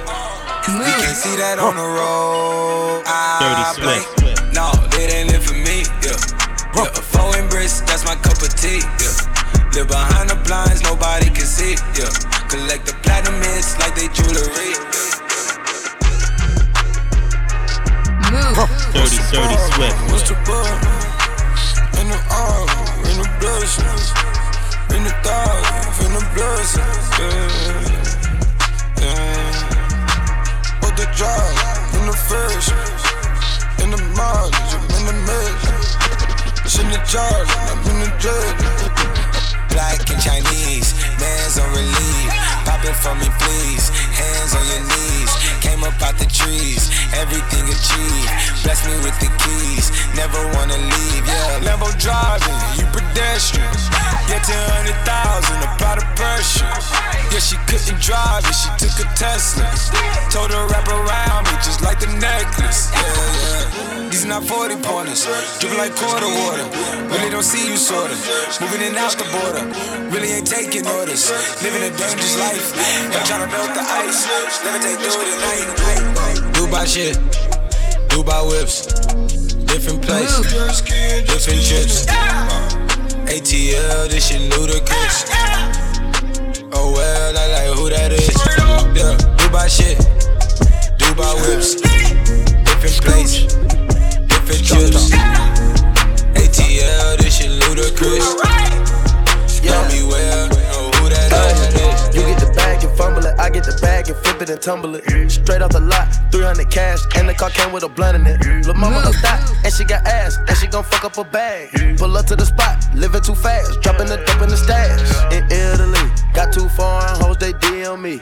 We can't see that on the road. I blink. Swift. No, it ain't live for me. Yeah. yeah a four and brisk, that's my cup of tea. Yeah. Live behind the blinds, nobody can see. Yeah. Collect the platinum hits like they jewelry. Dirty, dirty Swift. What's the bar? In the arm, in the blessings, in the thousands, in the blessings. Yeah, Mm. yeah. What the drive, in the fish, in the mileage, I'm in the measure. It's in the charge, I'm in the jet. Black and Chinese, man's on relief. Pop it for me, please. Hands on your knees. Came up out the trees, everything achieved. Bless me with the keys, never wanna leave. Yeah, Lambo driving, you pedestrian. Yeah, 200,000, apply the pressure. Yeah, she couldn't drive it, she took a Tesla. Told her wrap around me just like the necklace. Yeah, yeah. These not 40 pointers, dripping like quarter water. Really don't see you sorta. Moving in out the border, really ain't taking orders. Living a dangerous life, I'm trying to melt the ice. Dubai shit, Dubai whips, different place, different trips. ATL, this shit ludicrous. Oh well, I like who tumble it. Straight off the lot, 300 cash, and the car came with a blunt in it. Lil' mama a thot, and she got ass, and she gon' fuck up a bag. Pull up to the spot, living too fast, dropping the dope in the stash. In Italy, got two foreign hoes, they DM me.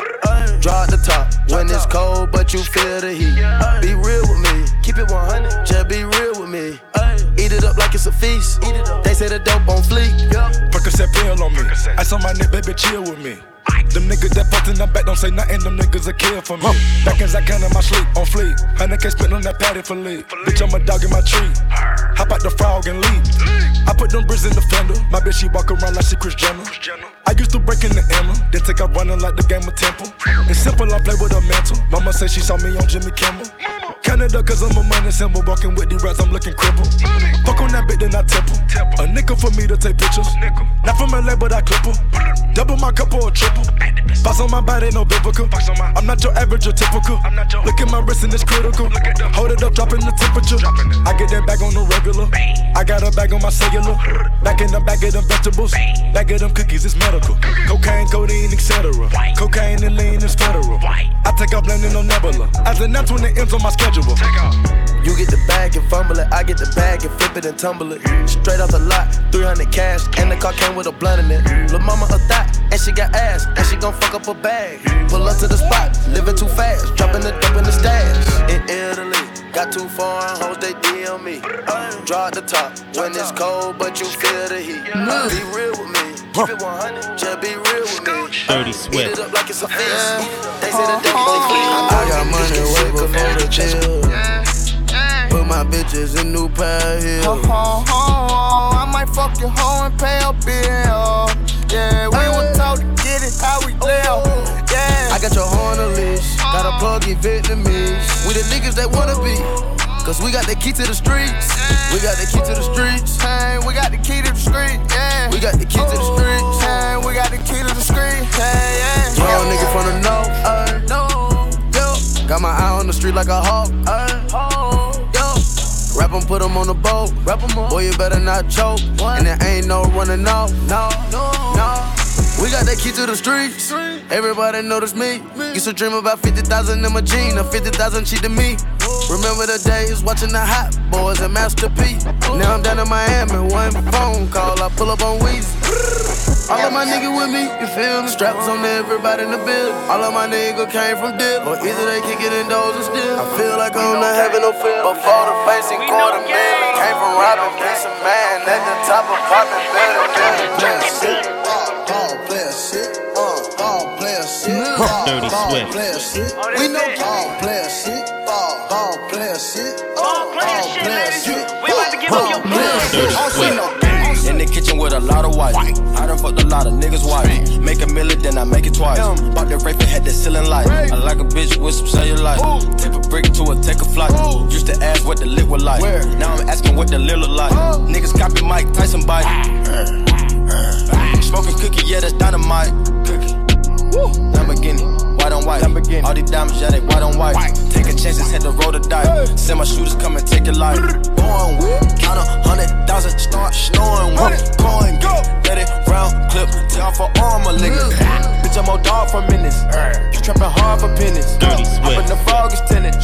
Draw the top when it's cold, but you feel the heat. Be real with me, keep it 100, just be real with me. Eat it up like it's a feast. They say the dope on fleek. Percocet pill on me. I saw my neck, baby, chill with me. Them niggas that in the back don't say nothing, them niggas a kill for me. Back as I can in my sleep, on fleek. Hundred K spent on that patty for lead. Bitch, I'm a dog in my tree. Hop out the frog and leave. I put them bricks in the fender. My bitch, she walk around like she Kris Jenner. I used to break in the Emma, then take up running like the game of Temple. It's simple, I play with a mantle. Mama said she saw me on Jimmy Kimmel. Canada, cause I'm a money symbol. Walking with the rats, I'm looking crippled. Fuck on that bitch, then I temple. A nickel for me to take pictures. Not from LA, but I clip her. Double my cup or a triple. Box on my body, no biblical. I'm not your average or typical. Look at my wrist and it's critical. Hold it up, dropping the temperature. I get that bag on the regular. I got a bag on my cellular. Back in the bag of them vegetables. Back of them cookies, it's medical. Cocaine, codeine, etc. Cocaine and lean is federal. I take off landing on Nebula. As announced when it ends on my schedule. You get the bag and fumble it, I get the bag and flip it and tumble it. Straight off the lot, 300 cash, and the car came with a blunt in it. Lil' mama a thot, and she got ass, and she gon' fuck up a bag. Pull up to the spot, living too fast, dropping the dope in the stash. In Italy, got two foreign hoes, they DM me. Draw the top when it's cold, but you feel the heat. Be real with me, keep it 100, just be real. Dirty Eat Swift. it up like it's a feast. They say the devil on fleek. I got money way before the bill. Put my bitches in new pair of heels. Ho, ho, ho, I might fuck your hoe and pay a bill. Yeah, we were taught to get it how we oh. live. Yeah. I got your horn on a leash, got a plug in Vietnamese. We the niggas that wanna be, cause we got the key to the streets. We got the key to the streets. Hey, we got the key to the street, yeah. We got the key to the streets. Hey, we got the key to the street, hey, yeah. Young nigga from the north, uh, no, yo. Got my eye on the street like a hawk, uh, yo. Rap 'em, put 'em on the boat. Rap 'em on. Boy, you better not choke. And there ain't no running off, no, no, no. We got that key to the streets. Everybody notice me. Used to dream about 50,000 in my jeans. or 50,000 cheat to me. Remember the days watching the Hot Boys and Master P. Now I'm down in Miami, one phone call, I pull up on Weezy. All of my niggas with me, you feel me? Straps on everybody in the building. All of my niggas came from dip, or either they kick it in doors and still. I feel like I'm not having no fear. Before the facing quarter million, came from robbing, piece of man at the top of popping better. Shit, player shit, Dirty Swift. player shit. Oh, we know ball player shit, ball, ball player shit, ball player shit. We about to give up your Dirty Swift. In the kitchen with a lot of white. I done fucked a lot of niggas' wife. Make a million, then I make it twice. Bought the rape and had the ceiling light. I like a bitch with some cellulite. Tip a brick to a take a flight. Used to ask what the lit was like. Now I'm asking what the lil look like. Niggas copy Mike Tyson bite. Ah. Had to roll the dice. Send my shooters come and take your life. Going with, count a hundred thousand, start snoring with. Going, go, let it round, clip, tell for all my niggas. Bitch, I'm old dog for minutes. You trapping hard for pennies. Dirty Up in the fog is tenant.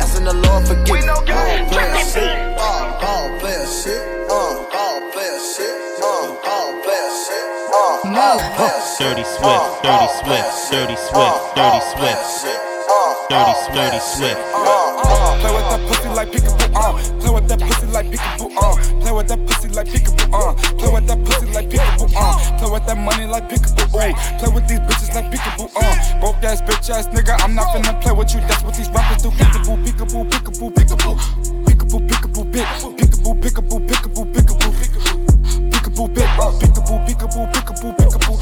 Asking the Lord forgive me. Ball player shit, ball, ball player shit, uh, ball player shit, uh, ball player shit, uh, ball player shit. Dirty Swift. Dirty Swift. Dirty Swift. Dirty Swift. Dirty Dirty Swift. Play with that pussy like peekaboo, uh. Play with that pussy like peekaboo, uh. Play with that pussy like peekaboo, uh. Play with that pussy like peekaboo, uh. Play with that money like peekaboo, ooh. Play with these bitches like peekaboo, uh. Broke ass bitch ass nigga, I'm not finna play with you. That's what these rappers do. Peekaboo, peekaboo, peekaboo, peekaboo. Peekaboo, peekaboo, pick. Peekaboo, peekaboo, peekaboo, peekaboo. Peekaboo, pick. Peekaboo, peekaboo, peekaboo, peekaboo.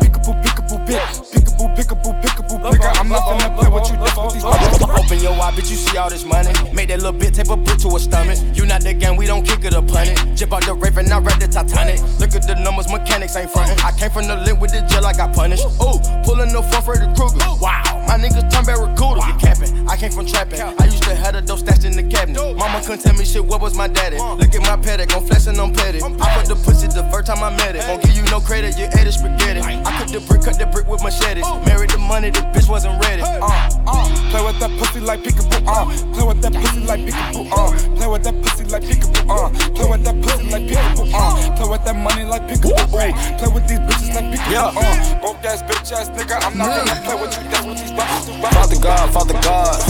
Peekaboo, peekaboo, pick. Peekaboo, peekaboo, peekaboo, nigga. I'm not finna play with you. That's what these Open your eye, bitch, you see all this money. Make that little bit, tape a brick to a stomach. You not the gang, we don't kick it or punt it. Jip out the Raven, I read the Titanic. Look at the numbers, mechanics ain't frontin'. I came from the link with the jail, I got punished. Ooh, pulling the front for the Kruger. Wow, my niggas turn barracuda. You capping, I came from trapping. I used to have the dope stashed in the cabinet. Mama couldn't tell me shit, what was my daddy? Look at my paddock, I'm flexing on petty. I put the pussy the first time I met it. Won't give you no credit, you ate it spaghetti. I cut the brick, cut the brick with machetes. Married the money, the bitch wasn't ready. uh, uh. Play with that pussy like peekaboo, uh. Play with that pussy like peekaboo, uh. Play with that pussy like peekaboo, uh. Play with that pussy like peekaboo, uh. Play with that money like peekaboo, uh. Play with these bitches like peekaboo, uh. Broke ass bitch ass nigga, I'm not gonna play with you. That's what these. Father God, Father God,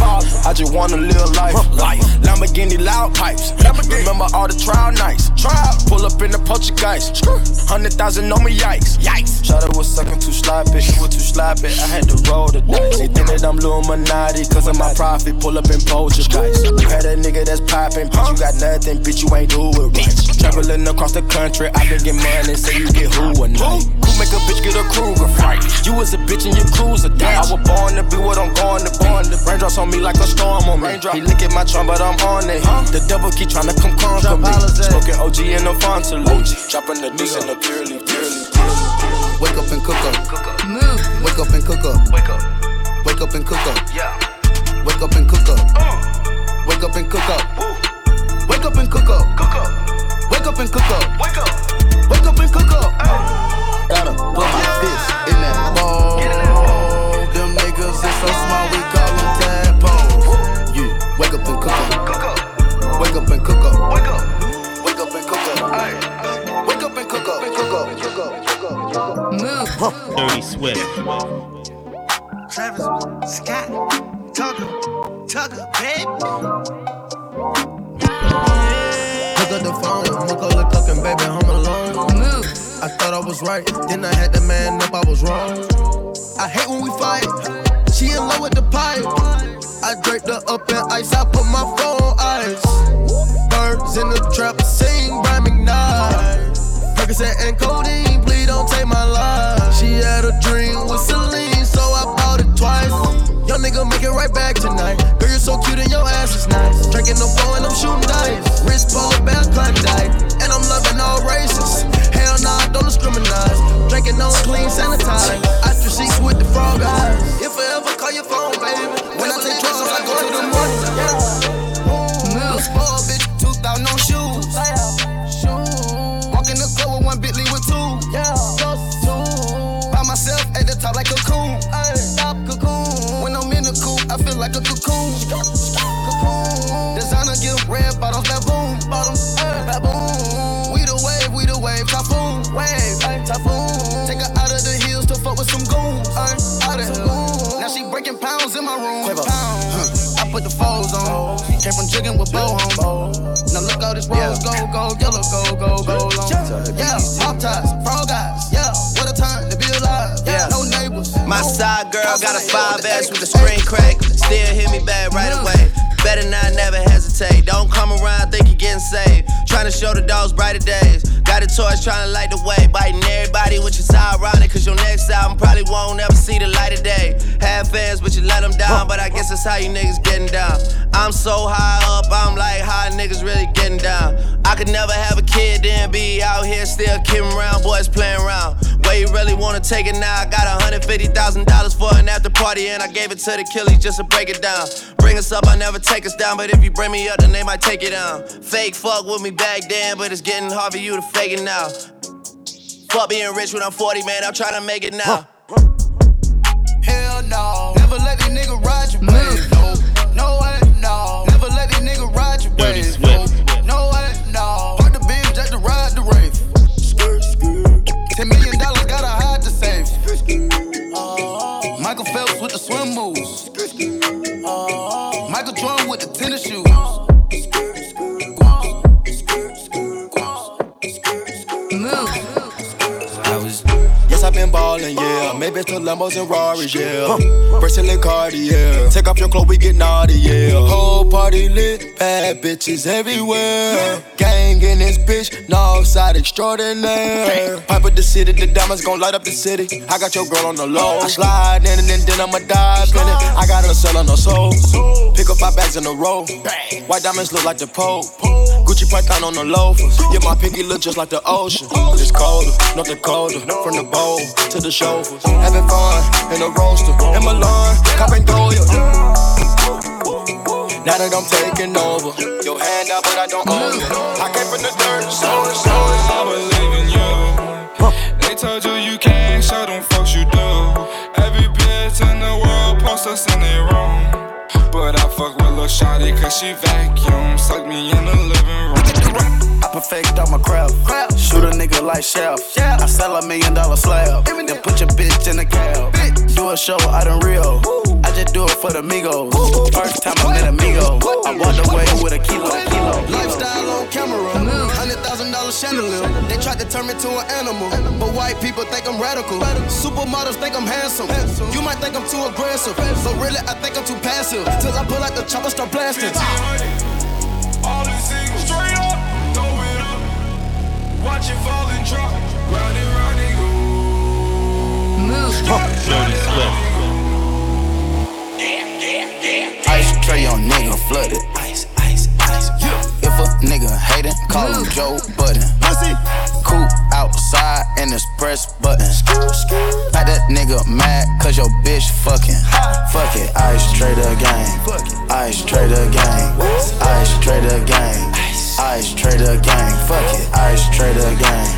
I just wanna live life. Lamborghini loud pipes. Remember all the trial nights. Trial. Pull up in the Portuguese. Hundred thousand on me, yikes. Yikes. Shot was sucking too sloppy. She was too sloppy. I had to roll the dice. They think that I'm Illuminati cause of my profit. Pull up in Poltergeist. You had a nigga that's popping, bitch. You got nothing, bitch. You ain't do it right. Traveling across the country. I been get money, say you get who a night. Make a bitch get a Kruger fight? You was a bitch and your cruiser died. I was born to be what I'm going to born. The raindrops on me like a storm on me. He lick at my trunk, but I'm on it. The devil keep trying to come conquer me. Smoking OG in the Fontaine. Dropping the deuce in the purely, purely. Wake up and cook up. Move. Wake up and cook up. Wake up, Wake up and cook up. yeah. Wake up and cook up. Uh. Wake up and cook up. Wake up and cook up. Cook up, Wake up and cook up. wake up. Wake up and cook up. Gotta put my fist in that bowl. Them niggas is so small, we call them tadpoles. You wake up and cook up. Wake up and cook up. wake up. Wake up and cook up. Ay. Wake up and cook up. Cook up. Cook up. Cook up. Cook up. Dirty Swift. Travis Scott, Tucker, Tucker, baby. Pick up the phone, Macaulay Culkin, baby, home alone. Move. I thought I was right, then I had to man up, I was wrong. I hate when we fight. She in love with the pipe. I draped her up in ice, I put my phone on ice. Birds in the trap, sing by McKnight. Percocet and codeine, please don't take my life. She had a dream with Celine, so I bought it twice. Young nigga make it right back tonight. Girl, you're so cute and your ass is nice. So high up, I'm like, how niggas really getting down? I could never have a kid, then be out here still kidding around, boys playing around. Where you really wanna take it now? I got $150,000 for an after party, and I gave it to the killies just to break it down. Bring us up, I never take us down, but if you bring me up, then they might take it down. Fake fuck with me back then, but it's getting hard for you to fake it now. Fuck being rich when I'm 40, man, I'm trying to make it now. Hell Ten million dollars gotta hide the safe. Michael Phelps with the swim moves. Michael Jordan with the tennis shoes. I was. Yes, I've been ballin', yeah. Maybe to Lambos and Rarries, yeah. Bracelet Cartier. Take off your clothes, we get naughty, yeah. Whole party lit, bad bitches everywhere. Gang in this bitch, north side extraordinaire. Pipe with the city, the diamonds gon' light up the city. I got your girl on the low. I slide in and then, then I'ma dive in it. I got her selling her soul. Pick up my bags in a row. White diamonds look like the Pope. Gucci python on the loafers. Yeah, my pinky look just like the ocean. It's colder, North Dakota. From the bowl to the chauffeurs. Having fun in the roaster. In Milan, copping Goya. Now that I'm taking over, your hand out, but I don't own it. I came from the dirt, so so I believe in you. They told you you can't, show them folks you do. Every bitch in the world posts us in their room. But I fuck with Lil Shawty cause she vacuum. Suck me in the living room. I perfect all my craft. Shoot a nigga like Chef. I sell a million dollar slab. Then put your bitch in a cab. Do a show out in Rio. I just do it for the Migos. First time I met a amigo. I walked away with a kilo. kilo. Lifestyle on camera. Hundred thousand dollar chandelier. They tried to turn me to an animal. But white people think I'm radical. Supermodels think I'm handsome. You might think I'm too aggressive. But really, I think I'm too passive. Till I pull out the chopper, start blasting. All these things straight up, throw it up. Watch it fall and drop. Round and round and go. Dirty Swift. Flooded. Ice, ice, ice. If a nigga hatin', call him Joe Budden. Cool outside and it's press button. Like that nigga mad cause your bitch fucking. Fuck it, ice trader gang. Ice trader gang. Ice trader gang. Ice trader gang. Fuck it, ice trader gang.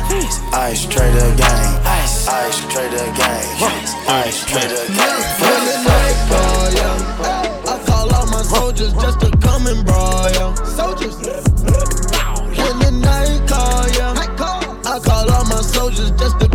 Ice trader gang. Ice trader gang. Ice trader gang. Fuck it, fuck it. I call all my soldiers just to come and brawl, yo. Soldiers. When the night call, yo. I call all my soldiers just to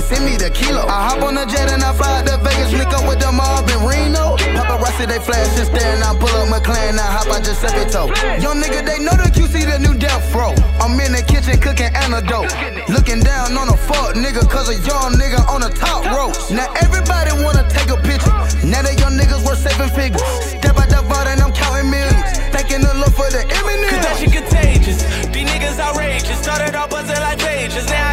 send me the kilo. I hop on the jet and I fly to Vegas, link up with them all in Reno. Paparazzi, they flash and stare and I pull up McLaren, I hop out Giuseppe toe. Young nigga, they know the QC, the new death row. I'm in the kitchen cooking antidote. Looking down on a fuck nigga, cause a young nigga on the top rope. Now everybody wanna take a picture. Now that young niggas worth seven figures. Step out the vault and I'm counting millions. Thanking the Lord for the Eminem. Cause that shit contagious. These niggas outrageous. Started off buzzing like pages. Now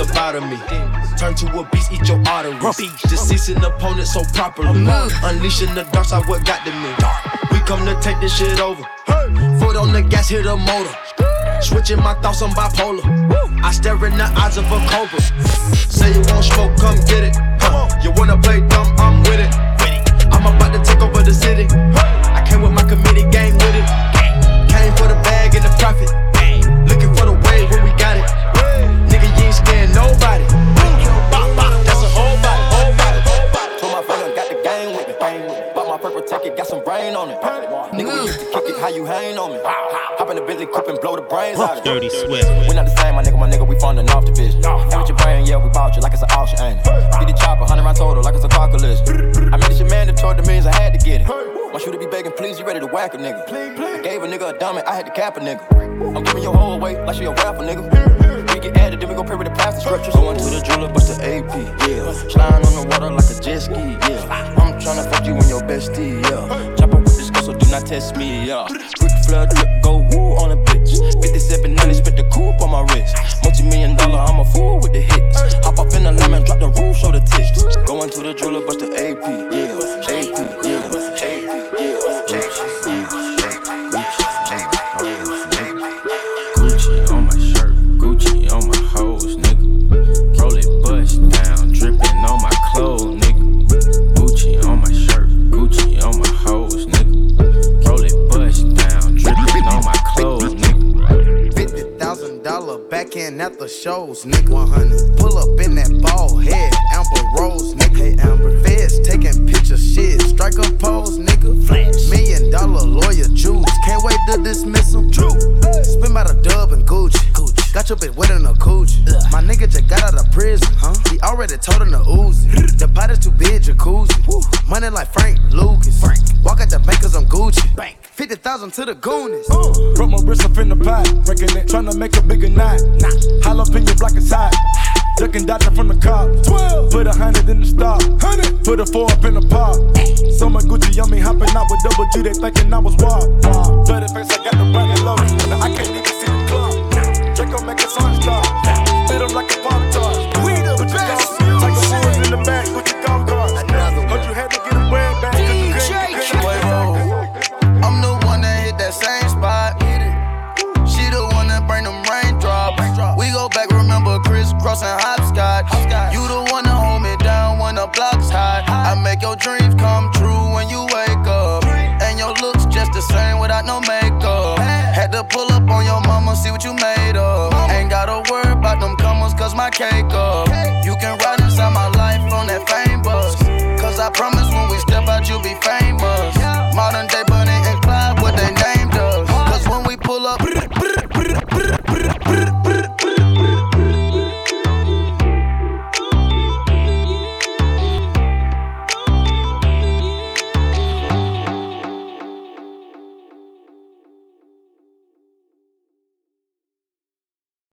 up out of me. Turn to a beast, eat your arteries. Deceasing opponent so properly. Unleashing the dark side, what got to me. We come to take this shit over. Foot on the gas, hit the motor. Switching my thoughts, I'm bipolar. I stare in the eyes of a cobra. Say you want smoke, come get it. Huh. You wanna play dumb, I'm with it. I'm about to take over the city. I came with my committee gang with it. Came for the bag and the profit. Looking for the wave when we got it. Nigga, you ain't scared nobody. That's a whole body, whole body, whole body. Told my friend got the game with me. Bought my purple ticket, got some brain on it. Nigga, we used to kick it, how you hang on me? Hop in the Bentley coupe and blow the brains out of it. Dirty Swift. We not the same, my nigga, my nigga, we funding off division. Hey, with your brain, yeah, we bought you like it's an auction, ain't it? Get the chopper, 100 round total, like it's a car collision. I made it your man that told the millions I had to get it. My shooter be begging, please, you ready to whack a nigga. I gave a nigga a dummy, I had to cap a nigga. I'm giving your whole away like she a rapper, nigga. We get added, then we go pray with the pastor scriptures. Going to the jeweler, bust the AP, yeah. Sliding on the water like a jet ski, yeah. I'm tryna fuck you and your bestie, yeah. Chopper with this girl, so do not test me, yeah. Quick flood drip, go woo on a bitch. 5790, spit the coupe on my wrist. Multi million dollar, I'm a fool with the hits. Hop up in the lemon, drop the roof, show the tits. Going to the jeweler, bust the AP, yeah. AP, yeah. At the shows, nigga. One hundred. Pull up in that ball head, Amber Rose, nigga. Hey, Amber. Feds taking pictures, shit. Strike a pose, nigga. Flash. Million dollar lawyer juice. Can't wait to dismiss him. True. Spin by the dub and Gucci. Gucci. Got your bitch wet in a coochie. My nigga just got out of prison, huh? He already told him to ooze it. The pot is too big, jacuzzi. Money like Frank Lucas. 50,000 to the Goonies. Put my wrist up in the pot, breaking it, tryna make a bigger knot. Nah. Holla up in your block is hot. Ducking dodging from the cop. 12. Put a hundred in the stop. Hundred. Put a four up in the pot. So much Gucci on me, hopping out with double G. They thinking I was wild. Bloody face, I got the new loaded. Now I can't even see the club. Draco make a sun star. Spit 'em like a pop I make your dreams come true when you wake up. And your looks just the same without no makeup. Had to pull up on your mama, see what you made of. Ain't gotta worry about them comers, cause my cake up. You can ride inside my life on that fame bus. Cause I promise when we step out, you'll be famous. Modern day